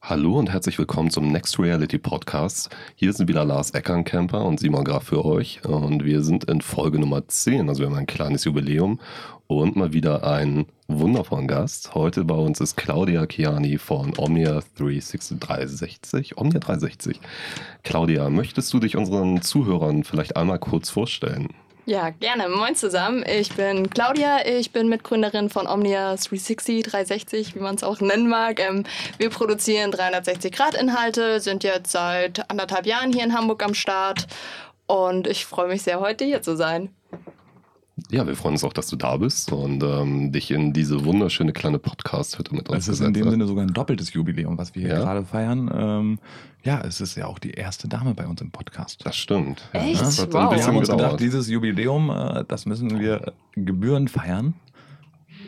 Hallo und herzlich willkommen zum Next Reality Podcast. Hier sind wieder Lars Eckernkämper und Simon Graf für euch. Und wir sind in Folge Nummer 10, also wir haben ein kleines Jubiläum und mal wieder einen wundervollen Gast. Heute bei uns ist Claudia Chiani von Omnia 360. Omnia 360. Claudia, möchtest du dich unseren Zuhörern vielleicht einmal kurz vorstellen? Ja, gerne. Moin zusammen. Ich bin Claudia. Ich bin Mitgründerin von Omnia 360, 360, wie man es auch nennen mag. Ähm, wir produzieren 360-Grad-Inhalte, sind jetzt seit anderthalb Jahren hier in Hamburg am Start. Und ich freue mich sehr, heute hier zu sein. Ja, wir freuen uns auch, dass du da bist und ähm, dich in diese wunderschöne kleine Podcast-Hütte mit uns Es ist in dem Sinne sogar ein doppeltes Jubiläum, was wir hier ja. gerade feiern. Ähm, ja, es ist ja auch die erste Dame bei uns im Podcast. Das stimmt. Echt? Ja, das wow. Wir haben uns gedacht, dieses Jubiläum, äh, das müssen wir gebührend feiern.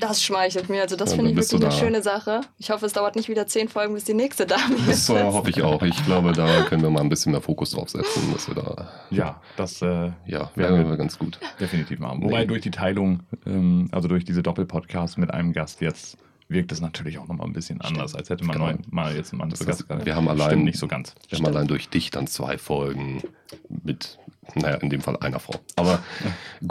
Das schmeichelt mir. Also das ja, finde ich wirklich eine schöne Sache. Ich hoffe, es dauert nicht wieder zehn Folgen, bis die nächste Dame ist. Das äh, hoffe ich auch. Ich glaube, da können wir mal ein bisschen mehr Fokus drauf setzen, dass wir da. Ja, das äh, ja, wäre wir ganz gut. Definitiv machen. Wobei nee. durch die Teilung, ähm, also durch diese Doppelpodcasts mit einem Gast jetzt wirkt es natürlich auch nochmal ein bisschen anders, Stimmt. als hätte man genau. mal jetzt einen anderen Gast gehabt. Wir haben allein nicht so ganz. Wir haben allein durch dich dann zwei Folgen mit naja, in dem Fall einer Frau. Aber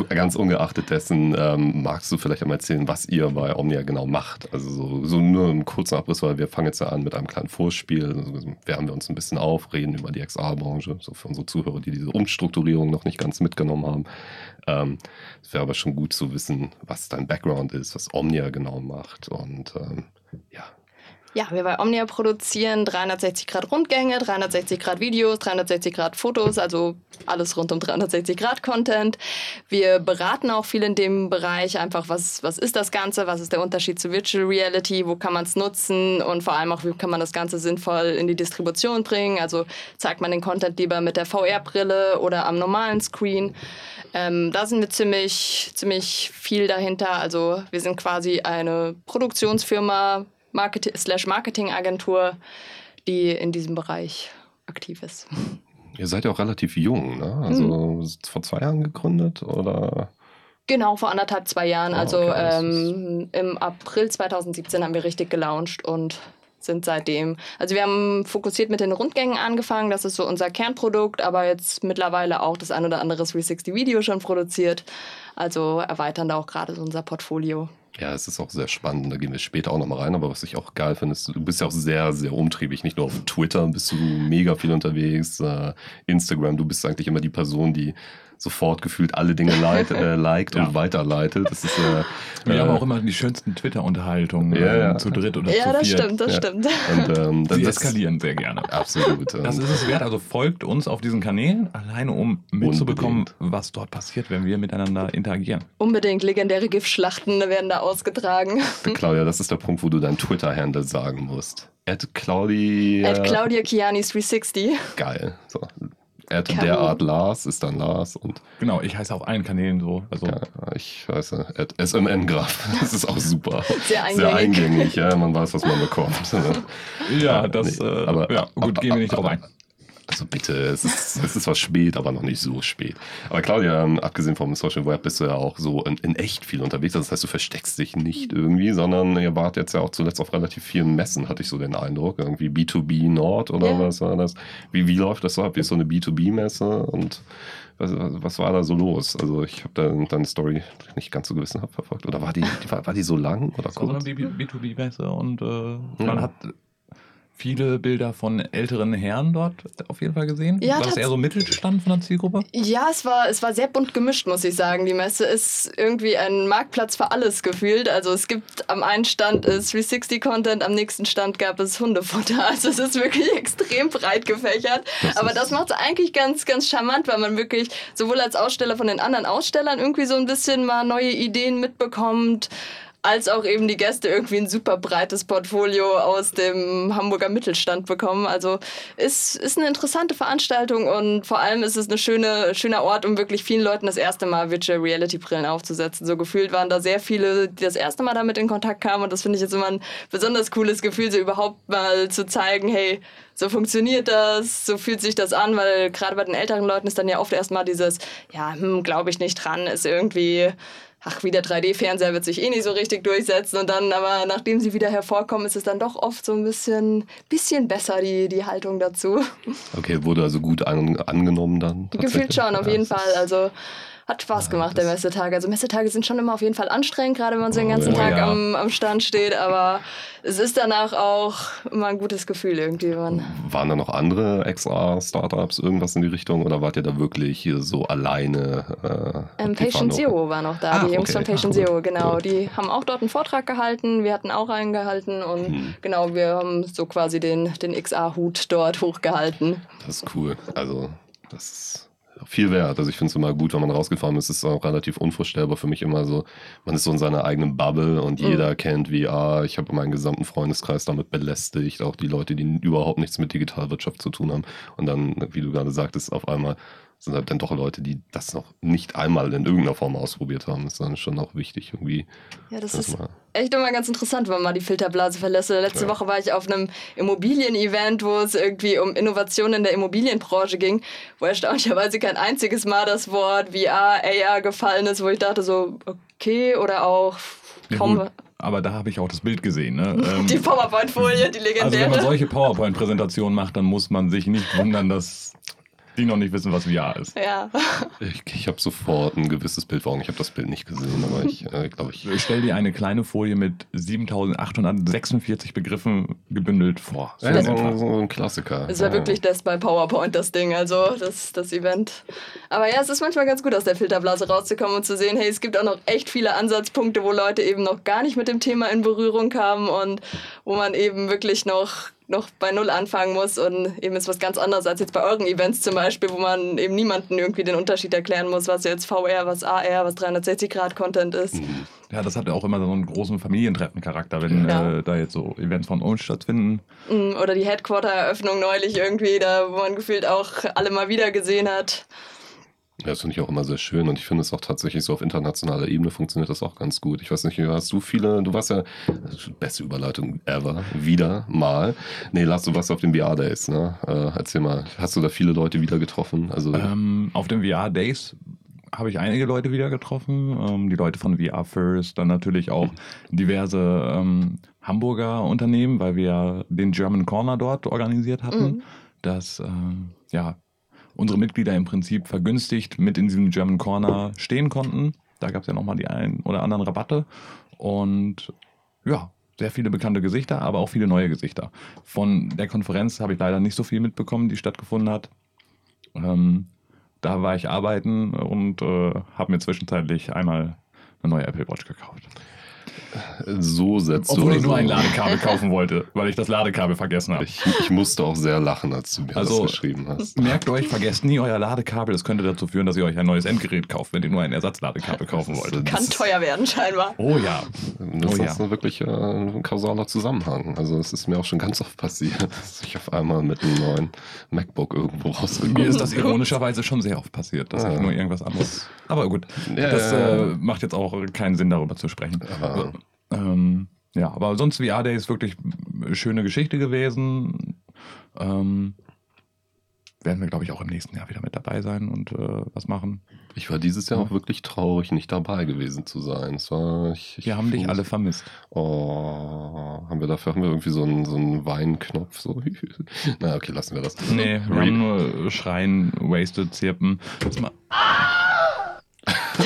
ganz ungeachtet dessen, ähm, magst du vielleicht einmal erzählen, was ihr bei Omnia genau macht? Also so, so nur einen kurzen Abriss, weil wir fangen jetzt ja an mit einem kleinen Vorspiel. Also wärmen wir uns ein bisschen auf, reden über die XR-Branche, so für unsere Zuhörer, die diese Umstrukturierung noch nicht ganz mitgenommen haben. Ähm, es wäre aber schon gut zu wissen, was dein Background ist, was Omnia genau macht und ähm, ja, ja, wir bei Omnia produzieren 360 Grad Rundgänge, 360 Grad Videos, 360 Grad Fotos, also alles rund um 360 Grad Content. Wir beraten auch viel in dem Bereich, einfach was, was ist das Ganze, was ist der Unterschied zu Virtual Reality, wo kann man es nutzen und vor allem auch, wie kann man das Ganze sinnvoll in die Distribution bringen. Also zeigt man den Content lieber mit der VR-Brille oder am normalen Screen. Ähm, da sind wir ziemlich, ziemlich viel dahinter. Also wir sind quasi eine Produktionsfirma, Marketing, slash Marketingagentur, die in diesem Bereich aktiv ist. Ihr seid ja auch relativ jung, ne? Also mhm. vor zwei Jahren gegründet oder? Genau, vor anderthalb, zwei Jahren. Oh, also okay, ähm, im April 2017 haben wir richtig gelauncht und sind seitdem. Also wir haben fokussiert mit den Rundgängen angefangen, das ist so unser Kernprodukt, aber jetzt mittlerweile auch das ein oder andere 360-Video schon produziert. Also erweitern da auch gerade so unser Portfolio. Ja, es ist auch sehr spannend, da gehen wir später auch nochmal rein, aber was ich auch geil finde, ist, du bist ja auch sehr, sehr umtriebig, nicht nur auf Twitter bist du mega viel unterwegs, äh, Instagram, du bist eigentlich immer die Person, die sofort gefühlt alle Dinge leit, äh, liked ja. und weiterleitet. Das ist, äh, Wir äh, haben auch immer die schönsten Twitter-Unterhaltungen ja. Ähm, zu dritt oder ja, zu viert. Ja, das stimmt, das stimmt. Und, ähm, das, Sie eskalieren sehr gerne. Absolut. Das ist es wert. Also folgt uns auf diesen Kanälen, alleine um mitzubekommen, Unbedingt. was dort passiert, wenn wir miteinander interagieren. Unbedingt. Legendäre Giftschlachten werden da ausgetragen. Claudia, das ist der Punkt, wo du dein Twitter-Handle sagen musst. At Claudia. At Claudia Chianis 360. Geil. So, Ad derart Lars ist dann Lars und. Genau, ich heiße auf allen Kanälen so. Also ja, ich heiße Ad SMN Graf. Das ist auch super. Sehr eingängig. Sehr eingängig, ja. Man weiß, was man bekommt. ja, das. Nee, äh, aber, ja, gut, gehen wir nicht drauf ein. Also bitte, es ist, es ist zwar spät, aber noch nicht so spät. Aber Claudia, ähm, abgesehen vom Social Web bist du ja auch so in, in, echt viel unterwegs. Das heißt, du versteckst dich nicht irgendwie, sondern ihr wart jetzt ja auch zuletzt auf relativ vielen Messen, hatte ich so den Eindruck. Irgendwie B2B Nord oder yeah. was war das? Wie, wie läuft das so ab? Wie ist so eine B2B-Messe und was, was, war da so los? Also ich habe da deine Story nicht ganz so gewissenhaft verfolgt. Oder war die, war, war die so lang oder kurz? Das war so eine B2B-Messe und äh, man ja. hat viele Bilder von älteren Herren dort auf jeden Fall gesehen. Ja, war das eher so Mittelstand von der Zielgruppe? Ja, es war, es war sehr bunt gemischt, muss ich sagen. Die Messe ist irgendwie ein Marktplatz für alles gefühlt. Also es gibt am einen Stand 360-Content, am nächsten Stand gab es Hundefutter. Also es ist wirklich extrem breit gefächert. Das Aber das macht es eigentlich ganz, ganz charmant, weil man wirklich sowohl als Aussteller von den anderen Ausstellern irgendwie so ein bisschen mal neue Ideen mitbekommt als auch eben die Gäste irgendwie ein super breites Portfolio aus dem Hamburger Mittelstand bekommen. Also ist, ist eine interessante Veranstaltung und vor allem ist es ein schöne, schöner Ort, um wirklich vielen Leuten das erste Mal Virtual Reality Brillen aufzusetzen. So gefühlt waren da sehr viele, die das erste Mal damit in Kontakt kamen und das finde ich jetzt immer ein besonders cooles Gefühl, so überhaupt mal zu zeigen, hey, so funktioniert das, so fühlt sich das an, weil gerade bei den älteren Leuten ist dann ja oft erstmal dieses, ja, hm, glaube ich nicht dran, ist irgendwie ach, wie der 3D-Fernseher wird sich eh nicht so richtig durchsetzen. Und dann, aber nachdem sie wieder hervorkommen, ist es dann doch oft so ein bisschen, bisschen besser, die, die Haltung dazu. Okay, wurde also gut an, angenommen dann? Gefühlt schon, auf ja, jeden Fall. Also hat Spaß gemacht, der Messetag. Also Messetage sind schon immer auf jeden Fall anstrengend, gerade wenn man so den ganzen oh, Tag ja. am, am Stand steht. Aber es ist danach auch immer ein gutes Gefühl irgendwie. Man Waren da noch andere extra Startups, irgendwas in die Richtung? Oder wart ihr da wirklich hier so alleine? Äh, ähm, Patient Zero war noch da, ah, die Jungs okay. von Patient Ach, Zero, genau. Cool. Die haben auch dort einen Vortrag gehalten. Wir hatten auch einen gehalten. Und hm. genau, wir haben so quasi den, den XA-Hut dort hochgehalten. Das ist cool. Also, das ist viel wert. Also ich finde es immer gut, wenn man rausgefahren ist. Es ist auch relativ unvorstellbar für mich immer so. Man ist so in seiner eigenen Bubble und mhm. jeder kennt VR. Ich habe meinen gesamten Freundeskreis damit belästigt. Auch die Leute, die überhaupt nichts mit Digitalwirtschaft zu tun haben. Und dann, wie du gerade sagtest, auf einmal sind halt dann doch Leute, die das noch nicht einmal in irgendeiner Form ausprobiert haben. Das ist dann schon auch wichtig, irgendwie. Ja, das ist echt immer ganz interessant, wenn man mal die Filterblase verlässt. Letzte ja. Woche war ich auf einem Immobilien-Event, wo es irgendwie um Innovationen in der Immobilienbranche ging, wo erstaunlicherweise kein einziges Mal das Wort VR, AR gefallen ist, wo ich dachte so, okay, oder auch kaum. Ja, aber da habe ich auch das Bild gesehen. Ne? die ähm, PowerPoint-Folie, die legendäre. Also wenn man solche PowerPoint-Präsentationen macht, dann muss man sich nicht wundern, dass die noch nicht wissen, was VR ist. Ja. Ich, ich habe sofort ein gewisses Bild vor Augen. Ich habe das Bild nicht gesehen, aber ich äh, glaube ich. Ich stelle dir eine kleine Folie mit 7846 Begriffen gebündelt vor. So, ja, so, so ein Klassiker. Es war ja. wirklich das bei PowerPoint, das Ding, also das, das Event. Aber ja, es ist manchmal ganz gut, aus der Filterblase rauszukommen und zu sehen, hey, es gibt auch noch echt viele Ansatzpunkte, wo Leute eben noch gar nicht mit dem Thema in Berührung kamen und wo man eben wirklich noch noch bei Null anfangen muss und eben ist was ganz anderes als jetzt bei euren Events zum Beispiel, wo man eben niemanden irgendwie den Unterschied erklären muss, was jetzt VR, was AR, was 360-Grad-Content ist. Mhm. Ja, das hat ja auch immer so einen großen Familientreffen-Charakter, wenn ja. äh, da jetzt so Events von uns stattfinden. Mhm, oder die Headquarter-Eröffnung neulich irgendwie, da wo man gefühlt auch alle mal wieder gesehen hat. Ja, das finde ich auch immer sehr schön und ich finde es auch tatsächlich so auf internationaler Ebene funktioniert das auch ganz gut. Ich weiß nicht, hast du viele, du warst ja, beste Überleitung ever, wieder mal. Nee, Lars, du warst auf den VR Days, ne? Äh, erzähl mal, hast du da viele Leute wieder getroffen? Also, ähm, auf den VR Days habe ich einige Leute wieder getroffen. Ähm, die Leute von VR First, dann natürlich auch diverse ähm, Hamburger Unternehmen, weil wir den German Corner dort organisiert hatten. Mhm. Das, äh, ja, unsere Mitglieder im Prinzip vergünstigt mit in diesem German Corner stehen konnten. Da gab es ja nochmal die ein oder anderen Rabatte. Und ja, sehr viele bekannte Gesichter, aber auch viele neue Gesichter. Von der Konferenz habe ich leider nicht so viel mitbekommen, die stattgefunden hat. Ähm, da war ich arbeiten und äh, habe mir zwischenzeitlich einmal eine neue Apple Watch gekauft. So setzt Obwohl ich nur ein Ladekabel kaufen wollte, weil ich das Ladekabel vergessen habe. Ich, ich, musste auch sehr lachen, als du mir also, das geschrieben hast. Merkt euch, vergesst nie euer Ladekabel. Das könnte dazu führen, dass ihr euch ein neues Endgerät kauft, wenn ihr nur ein Ersatzladekabel kaufen wollt. Kann teuer werden, scheinbar. Oh ja. Das oh, ist ja. wirklich äh, ein kausaler Zusammenhang. Also es ist mir auch schon ganz oft passiert, dass ich auf einmal mit einem neuen MacBook irgendwo rausgekommen bin. Mir ist das ironischerweise schon sehr oft passiert, dass ja. ich nur irgendwas anderes. Aber gut, ja, das äh, macht jetzt auch keinen Sinn, darüber zu sprechen. Aber ähm, ja, aber sonst VR Day ist wirklich eine schöne Geschichte gewesen. Ähm, werden wir, glaube ich, auch im nächsten Jahr wieder mit dabei sein und äh, was machen. Ich war dieses Jahr ja. auch wirklich traurig, nicht dabei gewesen zu sein. Es war, ich, ich wir haben dich alle vermisst. Oh, haben wir dafür haben wir irgendwie so einen, so einen Weinknopf? So. Na, okay, lassen wir das. Nee, wir haben nur Schreien, Wasted, Zirpen.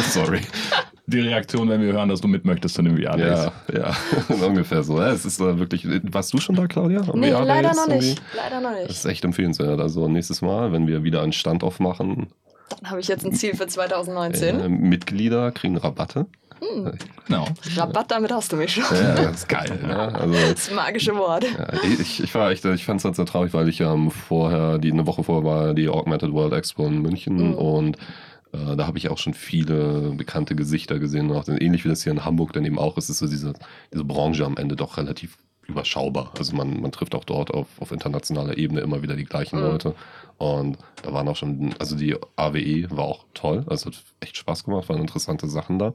Sorry die Reaktion, wenn wir hören, dass du mit möchtest zu dem VR Days. Ja, ja, ungefähr so. Es ist äh, wirklich. Warst du schon da, Claudia? Nee, leider noch nicht. Leider noch nicht. Das ist echt empfehlenswert. Also nächstes Mal, wenn wir wieder einen Stand aufmachen. Dann habe ich jetzt ein Ziel für 2019. Äh, Mitglieder kriegen Rabatte. Hm. Genau. Rabatt, damit hast du mich schon. Ja, das ist geil. Ne? Also, das magische Wort. Ja, ich, ich, war echt, ich fand es halt sehr traurig, weil ich ähm, vorher, die, eine Woche vorher war die Augmented World Expo in München mhm. und Äh, da habe ich auch schon viele bekannte Gesichter gesehen. Auch ähnlich wie das hier in Hamburg dann eben auch ist, ist so diese, diese Branche am Ende doch relativ überschaubar. Also man, man trifft auch dort auf, auf internationaler Ebene immer wieder die gleichen mhm. Leute. Und da waren auch schon, also die AWE war auch toll. Also hat echt Spaß gemacht, waren interessante Sachen da.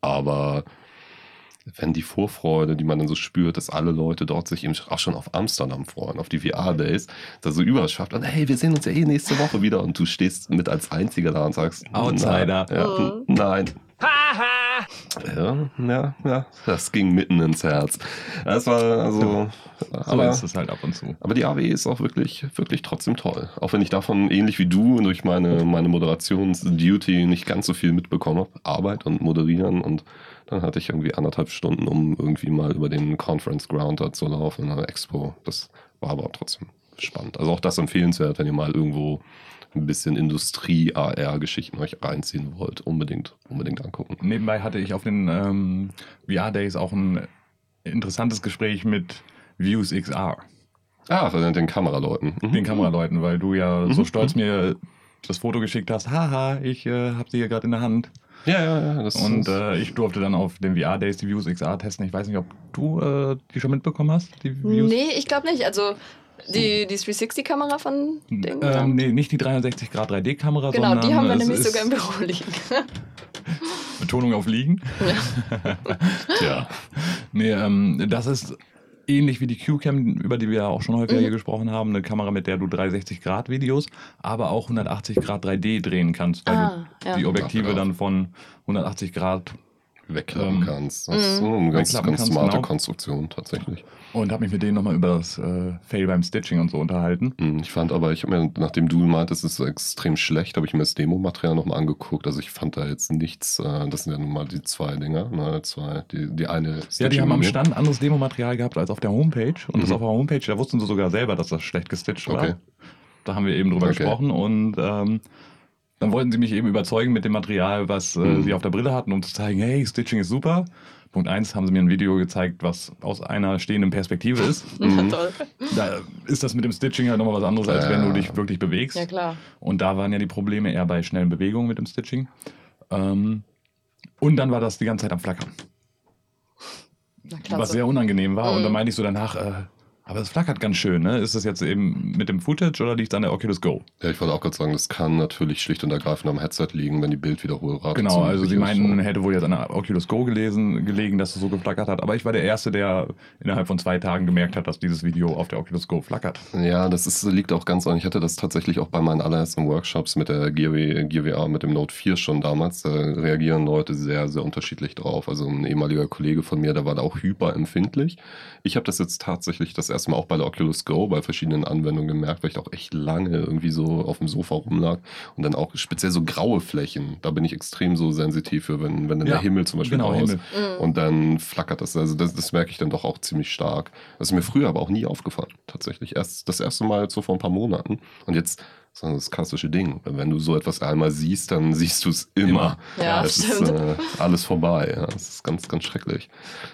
Aber wenn die Vorfreude, die man dann so spürt, dass alle Leute dort sich eben auch schon auf Amsterdam freuen, auf die VR-Days, da so überschafft und hey, wir sehen uns ja eh nächste Woche wieder und du stehst mit als Einziger da und sagst, Outsider. Na, ja, mhm. Nein. Ja, ja, ja, das ging mitten ins Herz. Das war also. Ja, so aber, ist es halt ab und zu. Aber die AW ist auch wirklich, wirklich trotzdem toll. Auch wenn ich davon ähnlich wie du durch meine, meine Moderationsduty nicht ganz so viel mitbekommen habe. Arbeit und Moderieren und dann hatte ich irgendwie anderthalb Stunden, um irgendwie mal über den Conference Ground da zu laufen in einer Expo. Das war aber trotzdem spannend. Also auch das empfehlenswert, wenn ihr mal irgendwo ein bisschen Industrie-AR-Geschichten euch reinziehen wollt. Unbedingt, unbedingt angucken. Nebenbei hatte ich auf den ähm, VR-Days auch ein interessantes Gespräch mit Views XR. Ah, von den Kameraleuten. Mhm. Den Kameraleuten, weil du ja mhm. so stolz mir das Foto geschickt hast. Haha, ich äh, habe sie hier gerade in der Hand. Ja, ja, ja. Das und äh, ich durfte dann auf den VR-Days die Views XR testen. Ich weiß nicht, ob du äh, die schon mitbekommen hast, die Views? Nee, ich glaube nicht. Also die, die 360-Kamera von den? Ähm, nee, nicht die 360 Grad 3D-Kamera, genau, sondern... Genau, die haben wir nämlich sogar im Büro liegen. Betonung auf liegen? Ja. ja. Nee, ähm, das ist ähnlich wie die Q-Cam, über die wir ja auch schon häufiger mhm. hier gesprochen haben, eine Kamera, mit der du 360 Grad Videos, aber auch 180 Grad 3D drehen kannst, weil ah, du ja. die Objektive dann von 180 Grad wegklappen ähm, kannst. Das ist so eine ganz, ganz smarte genau. Konstruktion tatsächlich. Und habe mich mit denen nochmal über das äh, Fail beim Stitching und so unterhalten. Hm, ich fand aber, ich habe mir, nachdem du meintest, es ist extrem schlecht, habe ich mir das Demo-Material nochmal angeguckt. Also ich fand da jetzt nichts, äh, das sind ja nun mal die zwei Dinger, ne, zwei, die, die eine Ja, die haben am Stand anderes Demo-Material gehabt als auf der Homepage. Und mhm. das auf der Homepage, da wussten sie sogar selber, dass das schlecht gestitcht war. Okay. Da haben wir eben drüber okay. gesprochen und ähm, dann wollten sie mich eben überzeugen mit dem Material, was äh, mhm. sie auf der Brille hatten, um zu zeigen, hey, Stitching ist super. Punkt eins haben sie mir ein Video gezeigt, was aus einer stehenden Perspektive ist. Mhm. Da ist das mit dem Stitching halt nochmal was anderes, als ja. wenn du dich wirklich bewegst. Ja, klar. Und da waren ja die Probleme eher bei schnellen Bewegungen mit dem Stitching. Ähm, und dann war das die ganze Zeit am Flackern. Was sehr unangenehm war. Mhm. Und dann meinte ich so danach, äh, aber es flackert ganz schön, ne? Ist das jetzt eben mit dem Footage oder liegt es an der Oculus Go? Ja, ich wollte auch gerade sagen, das kann natürlich schlicht und ergreifend am Headset liegen, wenn die Bildwiederholrate Genau, also sie meinen, hätte wohl jetzt an der Oculus Go gelesen, gelegen, dass es so geflackert hat. Aber ich war der Erste, der innerhalb von zwei Tagen gemerkt hat, dass dieses Video auf der Oculus Go flackert. Ja, das ist, liegt auch ganz an. Ich hatte das tatsächlich auch bei meinen allerersten Workshops mit der Gear VR, mit dem Note 4 schon damals. Da reagieren Leute sehr, sehr unterschiedlich drauf. Also ein ehemaliger Kollege von mir, der war da auch hyperempfindlich. Ich habe das jetzt tatsächlich das erste Mal auch bei der Oculus Go bei verschiedenen Anwendungen gemerkt, weil ich auch echt lange irgendwie so auf dem Sofa rumlag und dann auch speziell so graue Flächen. Da bin ich extrem so sensitiv für, wenn, wenn dann ja, der Himmel zum Beispiel genau, raus mhm. und dann flackert das. Also das, das merke ich dann doch auch ziemlich stark. Das ist mir früher aber auch nie aufgefallen, tatsächlich. Erst das erste Mal so vor ein paar Monaten. Und jetzt sondern das klassische Ding. Wenn du so etwas einmal siehst, dann siehst du es immer. Ja, es stimmt. ist äh, alles vorbei. Ja. Das ist ganz, ganz schrecklich.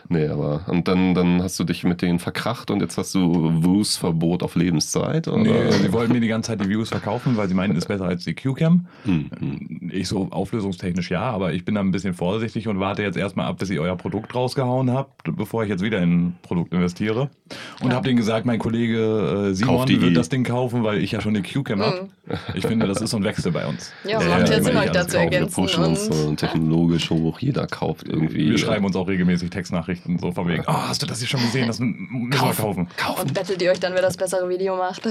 Nee, aber und dann, dann hast du dich mit denen verkracht und jetzt hast du Views-Verbot auf Lebenszeit? Oder? Nee, sie wollten mir die ganze Zeit die Views verkaufen, weil sie meinten, es ist besser als die Q-Cam. Hm, Ich so auflösungstechnisch ja, aber ich bin da ein bisschen vorsichtig und warte jetzt erstmal ab, bis ihr euer Produkt rausgehauen habt, bevor ich jetzt wieder in ein Produkt investiere. Und ja. habe denen gesagt, mein Kollege äh, Simon wird das Ding kaufen, weil ich ja schon eine Q-Cam mhm. habe. Ich finde, das ist so ein Wechsel bei uns. Ja, macht ja Sinn, euch dazu ergänzen. Wir pushen uns so technologisch hoch, jeder kauft irgendwie. Wir schreiben uns auch regelmäßig Textnachrichten, so von wegen, oh, hast du das hier schon gesehen? Das müssen wir kaufen. kaufen. Und bettelt ihr euch dann, wer das bessere Video macht?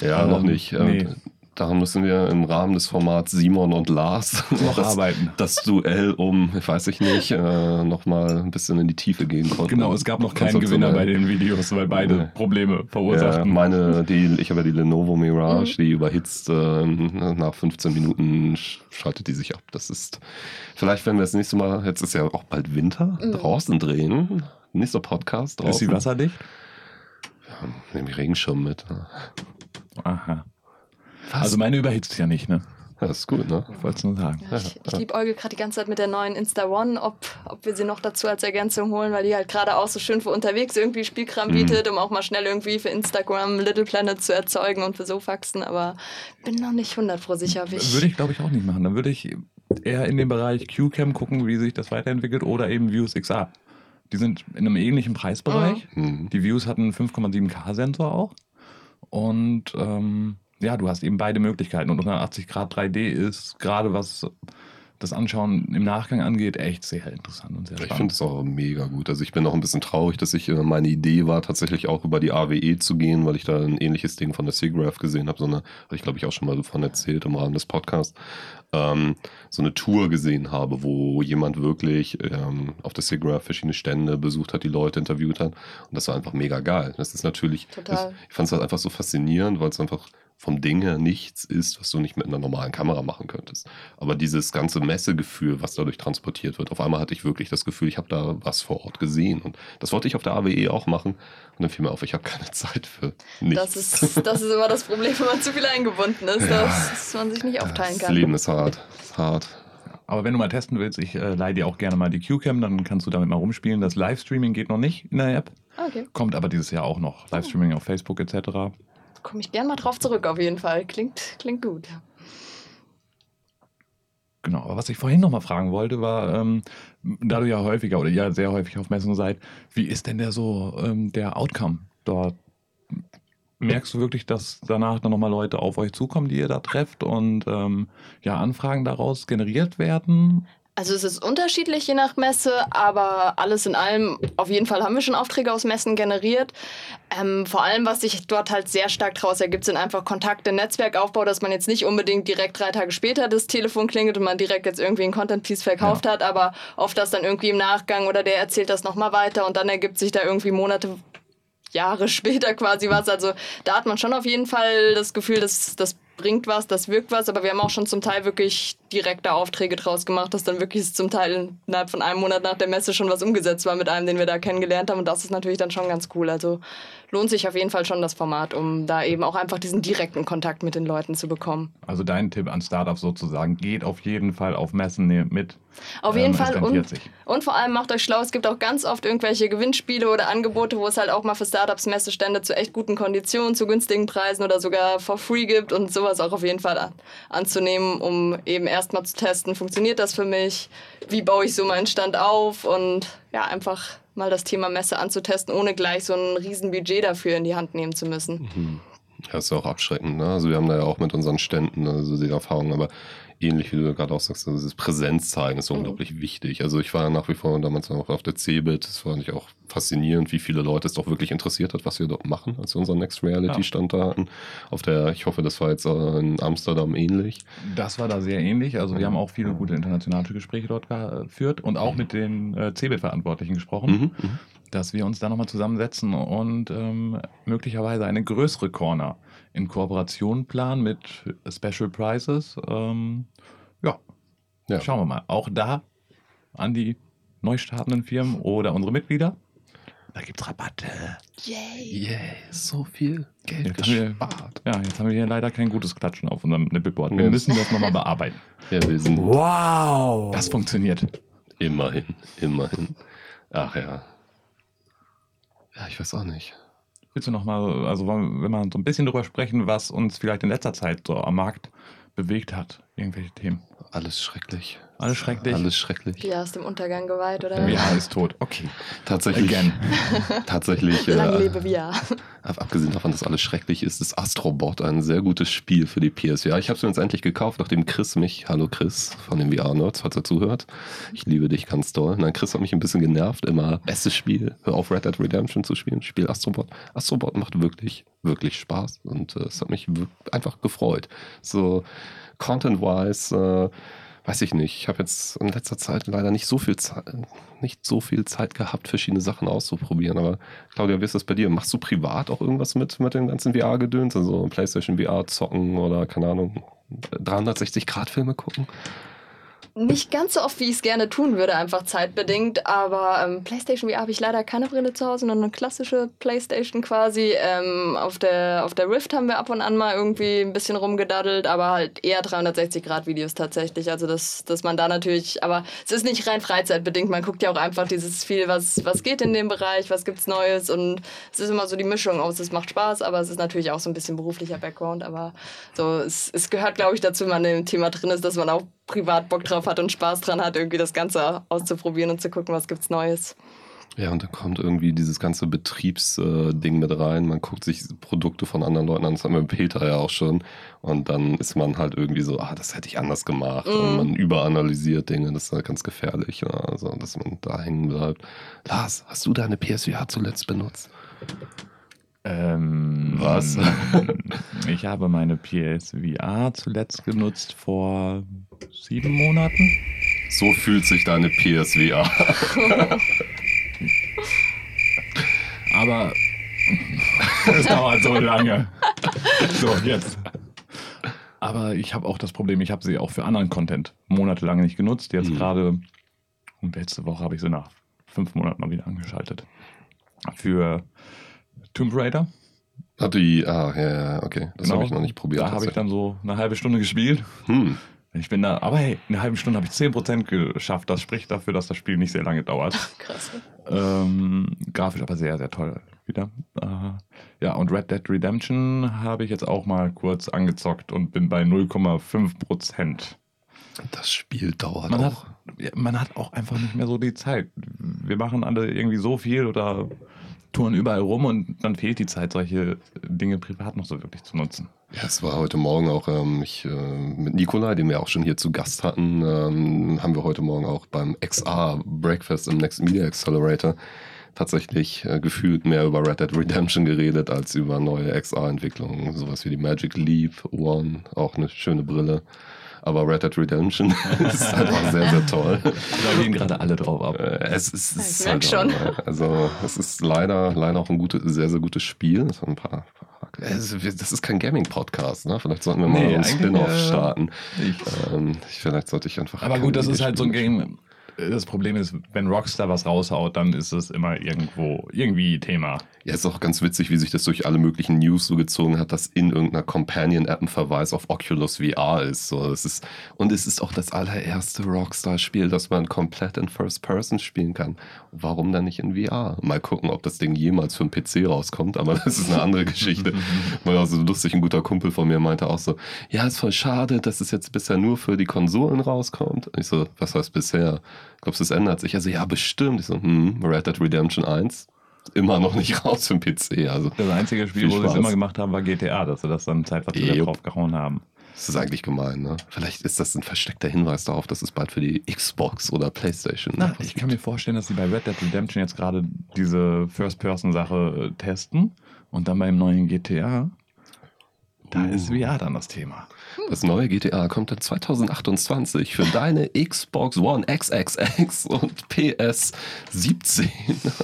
Ja, ähm, noch nicht. Nee. Daran müssen wir im Rahmen des Formats Simon und Lars noch arbeiten. Das Duell um, ich weiß ich nicht, äh, nochmal ein bisschen in die Tiefe gehen konnten. Genau, es gab noch keinen Gewinner bei den Videos, weil beide nee. Probleme verursachten. Ja, meine, die, ich habe ja die Lenovo Mirage, mhm. die überhitzt äh, nach 15 Minuten schaltet die sich ab. Das ist, vielleicht wenn wir das nächste Mal, jetzt ist ja auch bald Winter, mhm. draußen drehen. Nächster Podcast draußen. Ist sie wasserdicht? Ja, nehme ich Regenschirm mit. Aha. Was? Also meine überhitzt ja nicht, ne? Das ist gut, ne? Ich wollte es nur sagen. Ja, ich ich liebe Euge gerade die ganze Zeit mit der neuen Insta One, ob, ob wir sie noch dazu als Ergänzung holen, weil die halt gerade auch so schön für unterwegs irgendwie Spielkram Mhm. bietet, um auch mal schnell irgendwie für Instagram Little Planet zu erzeugen und für Sofaxen, aber bin noch nicht 100 pro sicher, ob ich. Würde ich, glaube ich, auch nicht machen. Dann würde ich eher in den Bereich QCam gucken, wie sich das weiterentwickelt oder eben Views XR. Die sind in einem ähnlichen Preisbereich. Mhm. Die Views hatten einen 5,7K-Sensor auch. Und ähm, ja, du hast eben beide Möglichkeiten. Und 180 Grad 3D ist gerade was das Anschauen im Nachgang angeht, echt sehr interessant und sehr Ich spannend. finde es auch mega gut. Also ich bin auch ein bisschen traurig, dass ich äh, meine Idee war, tatsächlich auch über die AWE zu gehen, weil ich da ein ähnliches Ding von der SIGGRAPH gesehen habe. So eine, habe ich glaube ich auch schon mal davon erzählt im Rahmen des Podcasts. Ähm, so eine Tour gesehen habe, wo jemand wirklich ähm, auf der SIGGRAPH verschiedene Stände besucht hat, die Leute interviewt hat. Und das war einfach mega geil. Das ist natürlich, Total. Das, ich fand es halt einfach so faszinierend, weil es einfach vom Ding her nichts ist, was du nicht mit einer normalen Kamera machen könntest. Aber dieses ganze Messegefühl, was dadurch transportiert wird, auf einmal hatte ich wirklich das Gefühl, ich habe da was vor Ort gesehen. Und das wollte ich auf der AWE auch machen. Und dann fiel mir auf, ich habe keine Zeit für nichts. Das ist, das ist immer das Problem, wenn man zu viel eingebunden ist, dass, dass man sich nicht aufteilen das kann. Leben ist hart. Ist hart. Aber wenn du mal testen willst, ich äh, leih dir auch gerne mal die QCam, dann kannst du damit mal rumspielen. Das Livestreaming geht noch nicht in der App, Okay, kommt aber dieses Jahr auch noch. Livestreaming auf Facebook etc. komme ich gern mal drauf zurück auf jeden Fall. Klingt, klingt gut. Genau, aber was ich vorhin noch mal fragen wollte, war, ähm, da du ja häufiger oder ja sehr häufig auf Messungen seid, wie ist denn der so, ähm, der Outcome dort? Merkst du wirklich, dass danach dann nochmal Leute auf euch zukommen, die ihr da trefft und ähm, ja, Anfragen daraus generiert werden? Also es ist unterschiedlich je nach Messe, aber alles in allem, auf jeden Fall haben wir schon Aufträge aus Messen generiert. Ähm, vor allem, was sich dort halt sehr stark daraus ergibt, sind einfach Kontakte, Netzwerkaufbau, dass man jetzt nicht unbedingt direkt drei Tage später das Telefon klingelt und man direkt jetzt irgendwie ein Content-Piece verkauft hat, aber oft das dann irgendwie im Nachgang oder der erzählt das nochmal weiter und dann ergibt sich da irgendwie Monate Jahre später quasi was. Also da hat man schon auf jeden Fall das Gefühl, dass das bringt was, das wirkt was, aber wir haben auch schon zum Teil wirklich direkte Aufträge draus gemacht, dass dann wirklich zum Teil innerhalb von einem Monat nach der Messe schon was umgesetzt war mit einem, den wir da kennengelernt haben und das ist natürlich dann schon ganz cool. Also lohnt sich auf jeden Fall schon das Format, um da eben auch einfach diesen direkten Kontakt mit den Leuten zu bekommen. Also dein Tipp an Startups sozusagen, geht auf jeden Fall auf Messen ne- mit. Auf Ähm, jeden es Fall. Und, sich. und vor allem macht euch schlau. Es gibt auch ganz oft irgendwelche Gewinnspiele oder Angebote, wo es halt auch mal für Startups Messestände zu echt guten Konditionen, zu günstigen Preisen oder sogar for free gibt und sowas auch auf jeden Fall an, anzunehmen, um eben erstmal zu testen, funktioniert das für mich? Wie baue ich so meinen Stand auf? Und ja, einfach mal das Thema Messe anzutesten, ohne gleich so ein riesen Budget dafür in die Hand nehmen zu müssen. Ja, ist ja auch abschreckend. Ne? Also wir haben da ja auch mit unseren Ständen also die Erfahrung, aber ähnlich wie du gerade auch sagst, also dieses Präsenz zeigen ist unglaublich wichtig. Also ich war nach wie vor damals auch auf der CeBIT, das fand ich auch faszinierend, wie viele Leute es doch wirklich interessiert hat, was wir dort machen, als wir unseren Next Reality Ja. Stand da hatten. Auf der, ich hoffe, das war jetzt in Amsterdam ähnlich. Das war da sehr ähnlich. Also wir haben auch viele gute internationale Gespräche dort geführt und auch mit den äh, CeBIT-Verantwortlichen gesprochen. Mhm, mhm. dass wir uns da nochmal zusammensetzen und ähm, möglicherweise eine größere Corner in Kooperation planen mit Special Prizes. Ähm, ja. Ja. schauen wir mal. Auch da an die neu startenden Firmen oder unsere Mitglieder. Da gibt es Rabatte. Yay! Yeah, so viel Geld Jetzt haben, wir, gespart. ja, jetzt haben wir hier leider kein gutes Klatschen auf unserem Nippelboard. Wir müssen das nochmal bearbeiten. Ja, wir sind Wow! Das funktioniert. immerhin, immerhin. Ach ja. Ja, ich weiß auch nicht. Willst du nochmal, also wenn wir so ein bisschen drüber sprechen, was uns vielleicht in letzter Zeit so am Markt bewegt hat, irgendwelche Themen. Alles schrecklich. Alles schrecklich. Alles schrecklich. Ja, ist dem Untergang geweiht, oder? Ja, ist tot. Okay. Tatsächlich. Again. Tatsächlich. äh, Lang lebe VR. Ab- Abgesehen davon, dass alles schrecklich ist, ist Astrobot ein sehr gutes Spiel für die PSVR. Ich habe es mir jetzt endlich gekauft, nachdem Chris mich, hallo Chris von den VR-Nerds, falls er zuhört. Ich liebe dich ganz doll. Nein, Chris hat mich ein bisschen genervt, immer bestes Spiel, hör auf Red Dead Redemption zu spielen, spiel Astrobot. Astrobot macht wirklich, wirklich Spaß und äh, es hat mich einfach gefreut. So Content-wise, äh, weiß ich nicht. Ich habe jetzt in letzter Zeit leider nicht so viel Zeit, nicht so viel Zeit gehabt, verschiedene Sachen auszuprobieren. Aber Claudia, wie ist das bei dir? Machst du privat auch irgendwas mit, mit den ganzen VR-Gedöns? Also PlayStation VR zocken oder keine Ahnung, 360-Grad-Filme gucken? Nicht ganz so oft, wie ich es gerne tun würde, einfach zeitbedingt. Aber ähm, PlayStation VR habe ich leider keine Brille zu Hause, nur eine klassische PlayStation quasi. Ähm, auf, der, auf der Rift haben wir ab und an mal irgendwie ein bisschen rumgedaddelt, aber halt eher 360-Grad-Videos tatsächlich. Also, dass, dass man da natürlich, aber es ist nicht rein freizeitbedingt. Man guckt ja auch einfach dieses viel, was, was geht in dem Bereich, was gibt's Neues. Und es ist immer so die Mischung aus, es macht Spaß, aber es ist natürlich auch so ein bisschen beruflicher Background. Aber so, es, es gehört, glaube ich, dazu, wenn man im Thema drin ist, dass man auch privat Bock drauf hat und Spaß dran hat, irgendwie das Ganze auszuprobieren und zu gucken, was gibt's Neues. Ja, und dann kommt irgendwie dieses ganze Betriebsding mit rein. Man guckt sich Produkte von anderen Leuten an, das haben wir mit Peter ja auch schon. Und dann ist man halt irgendwie so, ah, das hätte ich anders gemacht. Mm. Und man überanalysiert Dinge, das ist halt ganz gefährlich. Ja. Also, dass man da hängen bleibt. Lars, hast du deine PSVR zuletzt benutzt? Ähm, Was? ich habe meine PSVR zuletzt genutzt vor sieben Monaten. So fühlt sich deine PSVR. Aber es dauert so lange. So, jetzt. Aber ich habe auch das Problem, ich habe sie auch für anderen Content monatelang nicht genutzt. Jetzt mhm. gerade, und letzte Woche habe ich sie nach fünf Monaten mal wieder angeschaltet. Für Tomb Raider. Ah, die, ah, ja, ja, okay. Das genau. habe ich noch nicht probiert. Da habe ich dann so eine halbe Stunde gespielt. Hm. Ich bin da, aber hey, in einer halben Stunde habe ich 10% geschafft. Das spricht dafür, dass das Spiel nicht sehr lange dauert. Krass. Ähm, grafisch aber sehr, sehr toll wieder. Äh, ja, und Red Dead Redemption habe ich jetzt auch mal kurz angezockt und bin bei 0,5%. Das Spiel dauert man auch. Hat, man hat auch einfach nicht mehr so die Zeit. Wir machen alle irgendwie so viel oder touren überall rum und dann fehlt die Zeit, solche Dinge privat noch so wirklich zu nutzen. Ja, es war heute Morgen auch ähm, ich, äh, mit Nikolai, den wir auch schon hier zu Gast hatten, ähm, haben wir heute Morgen auch beim XR Breakfast im Next Media Accelerator tatsächlich äh, gefühlt mehr über Red Dead Redemption geredet als über neue XR-Entwicklungen. Sowas wie die Magic Leap One, auch eine schöne Brille. Aber Red Dead Redemption ist einfach sehr, sehr toll. Da gehen gerade alle drauf ab. Äh, es ist, es ist halt schon. Also, es ist leider, leider auch ein gutes, sehr, sehr gutes Spiel. Das, ein paar, das ist kein Gaming-Podcast, ne? Vielleicht sollten wir mal nee, einen Spin-off starten. Ich, ähm, vielleicht sollte ich einfach. Aber gut, das ist halt so ein Game das Problem ist, wenn Rockstar was raushaut, dann ist es immer irgendwo irgendwie Thema. Ja, ist auch ganz witzig, wie sich das durch alle möglichen News so gezogen hat, dass in irgendeiner Companion-App ein Verweis auf Oculus VR ist. So, es ist. Und es ist auch das allererste Rockstar-Spiel, das man komplett in First Person spielen kann. Warum dann nicht in VR? Mal gucken, ob das Ding jemals für einen PC rauskommt, aber das ist eine andere Geschichte. Weil auch so lustig, ein guter Kumpel von mir meinte auch so: Ja, ist voll schade, dass es jetzt bisher nur für die Konsolen rauskommt. Und ich so, was heißt bisher? Glaubst du, es ändert sich? Also, ja, bestimmt. Ich so, hm, Red Dead Redemption 1 immer noch nicht raus für den PC. Also das einzige Spiel, wo sie es immer gemacht haben, war GTA, dass sie das dann Zeit wieder draufgehauen haben. Das ist eigentlich gemein, ne? Vielleicht ist das ein versteckter Hinweis darauf, dass es bald für die Xbox oder Playstation Na, Ich kann mir vorstellen, dass sie bei Red Dead Redemption jetzt gerade diese First-Person-Sache äh, testen und dann beim neuen GTA da uh. ist VR dann das Thema. Das neue GTA kommt dann 2028 für deine Xbox One XXX und PS 17.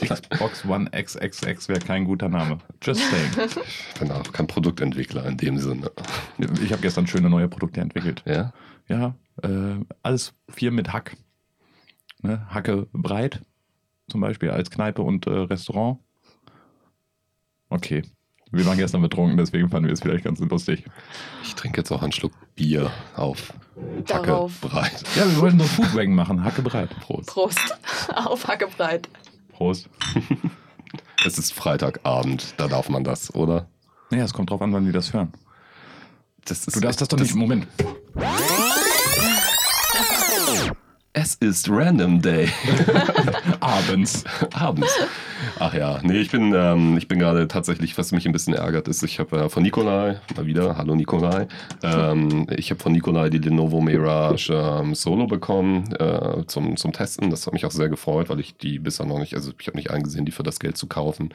Xbox One XXX wäre kein guter Name. Just saying. Ich bin auch kein Produktentwickler in dem Sinne. Ich habe gestern schöne neue Produkte entwickelt. Ja? Ja, äh, alles viel mit Hack. Ne? Hacke breit, zum Beispiel als Kneipe und äh, Restaurant. Okay, wir waren gestern betrunken, deswegen fanden wir es vielleicht ganz lustig. Ich trinke jetzt auch einen Schluck Bier auf Hacke Darauf. breit. Ja, wir wollten so Foodwagen machen. Hacke breit. Prost. Prost. auf Hacke breit. Prost. es ist Freitagabend, da darf man das, oder? Naja, es kommt drauf an, wann die das hören. Das du darfst das doch nicht. Moment. Es ist Random Day. Abends. Abends. Ach ja, nee, ich bin, ähm, ich bin gerade tatsächlich, was mich ein bisschen ärgert, ist, ich habe äh, von Nikolai, mal wieder, hallo Nikolai, ähm, ich habe von Nikolai die Lenovo Mirage ähm, Solo bekommen äh, zum, zum Testen. Das hat mich auch sehr gefreut, weil ich die bisher noch nicht, also ich habe nicht eingesehen, die für das Geld zu kaufen.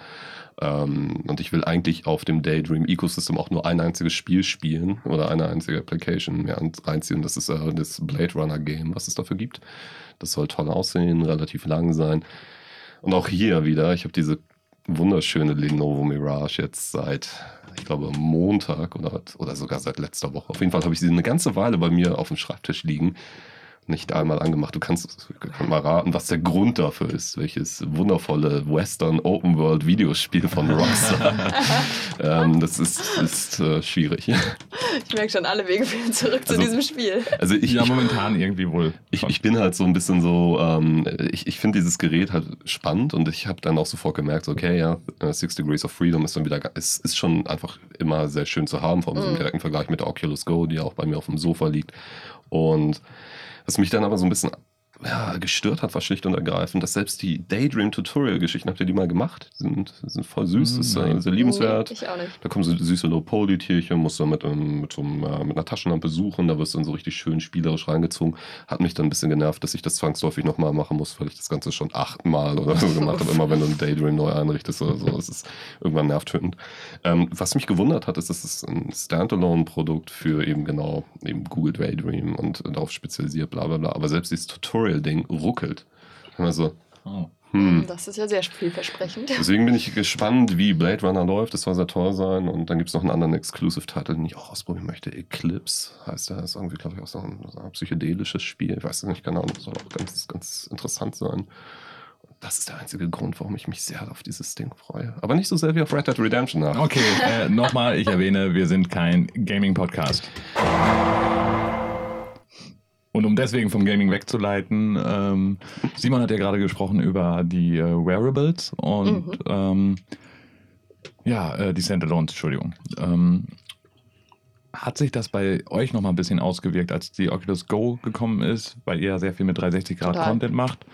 Ähm, und ich will eigentlich auf dem Daydream Ecosystem auch nur ein einziges Spiel spielen oder eine einzige Application mehr reinziehen. Das ist äh, das Blade Runner Game, was es dafür gibt. Das soll toll aussehen, relativ lang sein. Und auch hier wieder, ich habe diese wunderschöne Lenovo Mirage jetzt seit, ich glaube, Montag oder, oder sogar seit letzter Woche. Auf jeden Fall habe ich sie eine ganze Weile bei mir auf dem Schreibtisch liegen nicht einmal angemacht. Du kannst, kannst mal raten, was der Grund dafür ist. Welches wundervolle Western Open World Videospiel von Rockstar. ähm, das ist, ist äh, schwierig. Ich merke schon, alle Wege führen zurück also, zu diesem Spiel. Also ich, ja, momentan irgendwie wohl. Ich, ich bin halt so ein bisschen so, ähm, ich, ich finde dieses Gerät halt spannend und ich habe dann auch sofort gemerkt, okay, ja, äh, Six Degrees of Freedom ist dann wieder, es ist schon einfach immer sehr schön zu haben, vor allem mm. so im direkten Vergleich mit der Oculus Go, die auch bei mir auf dem Sofa liegt. Und was mich dann aber so ein bisschen ja, gestört hat, war schlicht und ergreifend, dass selbst die Daydream-Tutorial-Geschichten, habt ihr die mal gemacht? Die sind, sind voll süß, das ist äh, sehr liebenswert. Nee, ich auch nicht. Da kommen so süße Low-Poly-Tierchen, musst du mit, ähm, mit, so einem, äh, mit einer Taschenlampe suchen, da wirst du dann so richtig schön spielerisch reingezogen. Hat mich dann ein bisschen genervt, dass ich das zwangsläufig nochmal machen muss, weil ich das Ganze schon achtmal oder so gemacht habe. Immer wenn du ein Daydream neu einrichtest oder so, das ist irgendwann nervtötend. Ähm, was mich gewundert hat, ist, dass es ein Standalone-Produkt für eben genau eben Google Daydream und darauf spezialisiert, bla bla bla. Aber selbst dieses Tutorial Tutorial-Ding ruckelt. Also, oh. hm. Das ist ja sehr vielversprechend. Deswegen bin ich gespannt, wie Blade Runner läuft. Das soll sehr toll sein. Und dann gibt es noch einen anderen Exclusive-Titel, den ich auch ausprobieren möchte. Eclipse heißt der. Das ist irgendwie, glaube ich, auch so ein, so ein psychedelisches Spiel. Ich weiß es nicht genau. Das soll auch ganz, ganz interessant sein. Das ist der einzige Grund, warum ich mich sehr auf dieses Ding freue. Aber nicht so sehr wie auf Red Dead Redemption nach. Okay, äh, nochmal, ich erwähne, wir sind kein Gaming-Podcast. Und um deswegen vom Gaming wegzuleiten, ähm, Simon hat ja gerade gesprochen über die äh, Wearables und mhm. ähm, ja, äh, die Standalones, Entschuldigung. Ähm, hat sich das bei euch noch mal ein bisschen ausgewirkt, als die Oculus Go gekommen ist, weil ihr ja sehr viel mit 360 Grad Total. Content macht?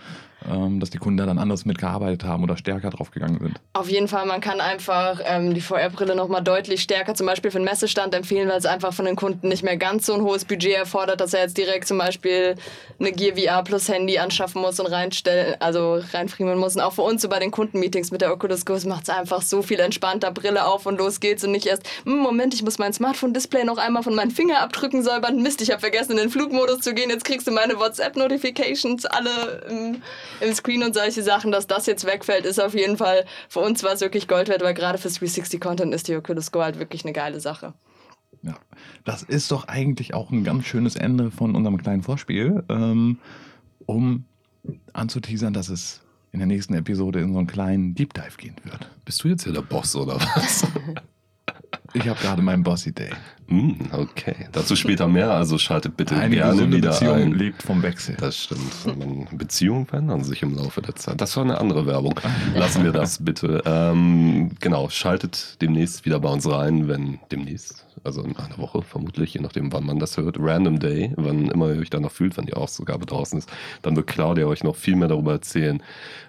Ähm, dass die Kunden da dann anders mitgearbeitet haben oder stärker drauf gegangen sind? Auf jeden Fall, man kann einfach ähm, die VR-Brille nochmal deutlich stärker zum Beispiel für einen Messestand empfehlen, weil es einfach von den Kunden nicht mehr ganz so ein hohes Budget erfordert, dass er jetzt direkt zum Beispiel eine Gear VR plus Handy anschaffen muss und reinstellen, also reinfriemeln muss. Und auch für uns so bei den Kundenmeetings mit der Oculus Go macht es einfach so viel entspannter, Brille auf und los geht's und nicht erst, hm, Moment, ich muss mein Smartphone-Display noch einmal von meinen Fingerabdrücken säubern. Mist, ich habe vergessen, in den Flugmodus zu gehen. Jetzt kriegst du meine WhatsApp-Notifications alle im, im Screen und solche Sachen, dass das jetzt wegfällt, ist auf jeden Fall für uns war es wirklich Gold wert, weil gerade für 360 Content ist die Oculus Go halt wirklich eine geile Sache. Ja, das ist doch eigentlich auch ein ganz schönes Ende von unserem kleinen Vorspiel, ähm, um anzuteasern, dass es in der nächsten Episode in so einen kleinen Deep Dive gehen wird. Bist du jetzt hier der Boss oder was? Ich habe gerade meinen Bossy Day. Mm, okay, dazu später mehr. Also schaltet bitte Eine gerne wieder Beziehung ein. lebt vom Wechsel. Das stimmt. Beziehungen verändern sich im Laufe der Zeit. Das war eine andere Werbung. Lassen wir das bitte. Ähm, genau, schaltet demnächst wieder bei uns rein, wenn demnächst also in einer Woche vermutlich, je nachdem, wann man das hört, Random Day, wann immer ihr euch danach fühlt, wenn die Ausgabe draußen ist, dann wird Claudia euch noch viel mehr darüber erzählen,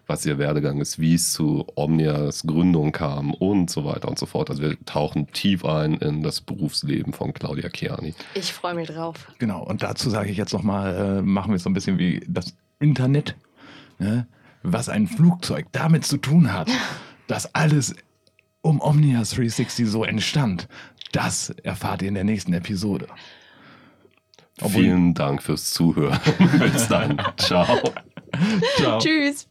was ihr Werdegang ist, wie es zu Omnias Gründung kam und so weiter und so fort. Also wir tauchen tief ein in das Berufsleben von Claudia Chiani. Ich freue mich drauf. Genau, und dazu sage ich jetzt nochmal, äh, machen wir es so ein bisschen wie das Internet, ne? was ein Flugzeug damit zu tun hat, dass alles um Omnia 360 so entstand. Das erfahrt ihr in der nächsten Episode. Obwohl Vielen Dank fürs Zuhören. Bis dann. Ciao. Ciao. Tschüss.